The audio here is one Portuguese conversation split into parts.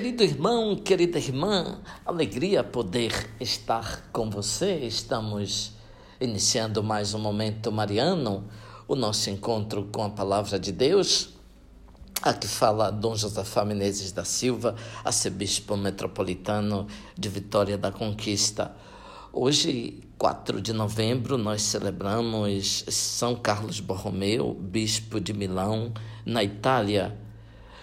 Querido irmão, querida irmã, alegria poder estar com você. Estamos iniciando mais um momento mariano, o nosso encontro com a palavra de Deus. Aqui fala Dom Josafá Menezes da Silva, arcebispo metropolitano de Vitória da Conquista. Hoje, 4 de novembro, nós celebramos São Carlos Borromeu, bispo de Milão, na Itália.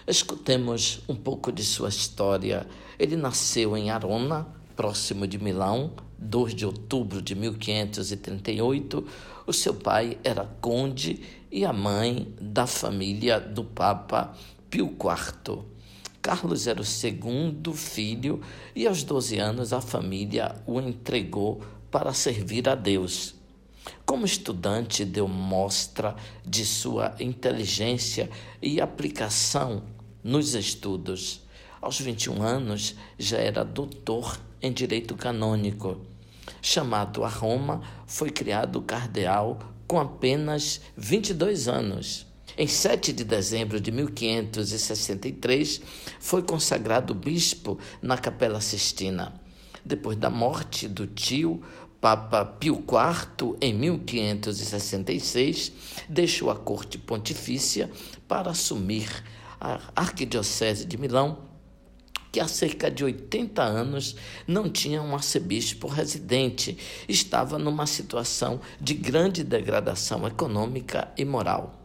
Escutemos um pouco de sua história. Ele nasceu em Arona, próximo de Milão, 2 de outubro de 1538. O seu pai era conde e a mãe da família do Papa Pio IV. Carlos era o segundo filho e aos 12 anos a família o entregou para servir a Deus. Como estudante, deu mostra de sua inteligência e aplicação nos estudos. Aos 21 anos, já era doutor em direito canônico. Chamado a Roma, foi criado cardeal com apenas 22 anos. Em 7 de dezembro de 1563, foi consagrado bispo na Capela Sistina. Depois da morte do tio, Papa Pio IV, em 1566, deixou a corte pontifícia para assumir a Arquidiocese de Milão, que há cerca de 80 anos não tinha um arcebispo residente, estava numa situação de grande degradação econômica e moral.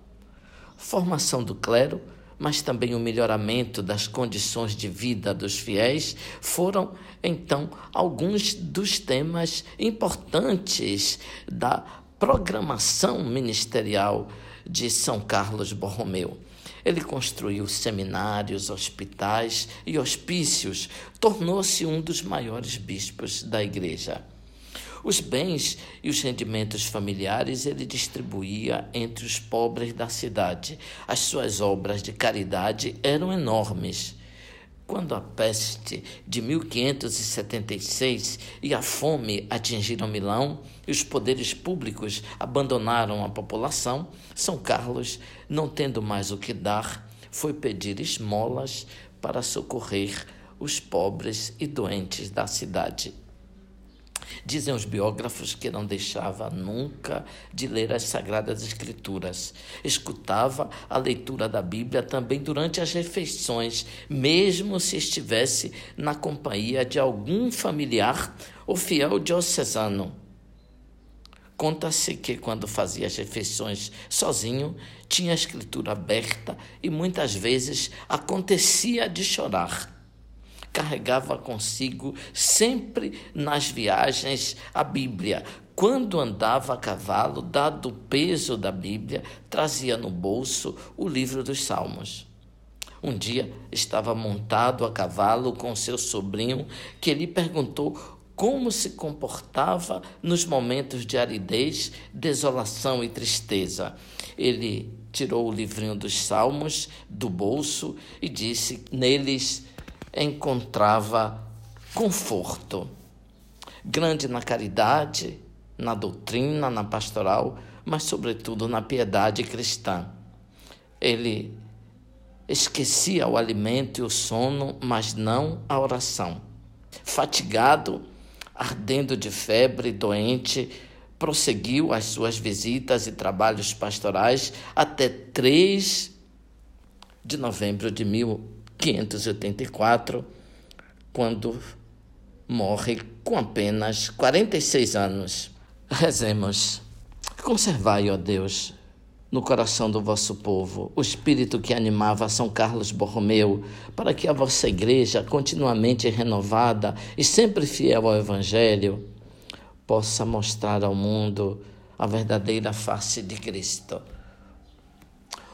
Formação do clero, mas também o melhoramento das condições de vida dos fiéis foram, então, alguns dos temas importantes da programação ministerial de São Carlos Borromeu. Ele construiu seminários, hospitais e hospícios, tornou-se um dos maiores bispos da igreja. Os bens e os rendimentos familiares ele distribuía entre os pobres da cidade. As suas obras de caridade eram enormes. Quando a peste de 1576 e a fome atingiram Milão e os poderes públicos abandonaram a população, São Carlos, não tendo mais o que dar, foi pedir esmolas para socorrer os pobres e doentes da cidade. Dizem os biógrafos que não deixava nunca de ler as Sagradas Escrituras. Escutava a leitura da Bíblia também durante as refeições, mesmo se estivesse na companhia de algum familiar ou fiel diocesano. Conta-se que, quando fazia as refeições sozinho, tinha a escritura aberta e muitas vezes acontecia de chorar carregava consigo sempre nas viagens a Bíblia. Quando andava a cavalo, dado o peso da Bíblia, trazia no bolso o livro dos Salmos. Um dia estava montado a cavalo com seu sobrinho, que lhe perguntou como se comportava nos momentos de aridez, desolação e tristeza. Ele tirou o livrinho dos Salmos do bolso e disse: Neles encontrava conforto. Grande na caridade, na doutrina, na pastoral, mas, sobretudo, na piedade cristã. Ele esquecia o alimento e o sono, mas não a oração. Fatigado, ardendo de febre, doente, prosseguiu as suas visitas e trabalhos pastorais até 3 de novembro de 1584, quando morre com apenas 46 anos. Rezemos. Conservai, ó Deus, no coração do vosso povo o espírito que animava São Carlos Borromeu, para que a vossa igreja, continuamente renovada e sempre fiel ao Evangelho, possa mostrar ao mundo a verdadeira face de Cristo.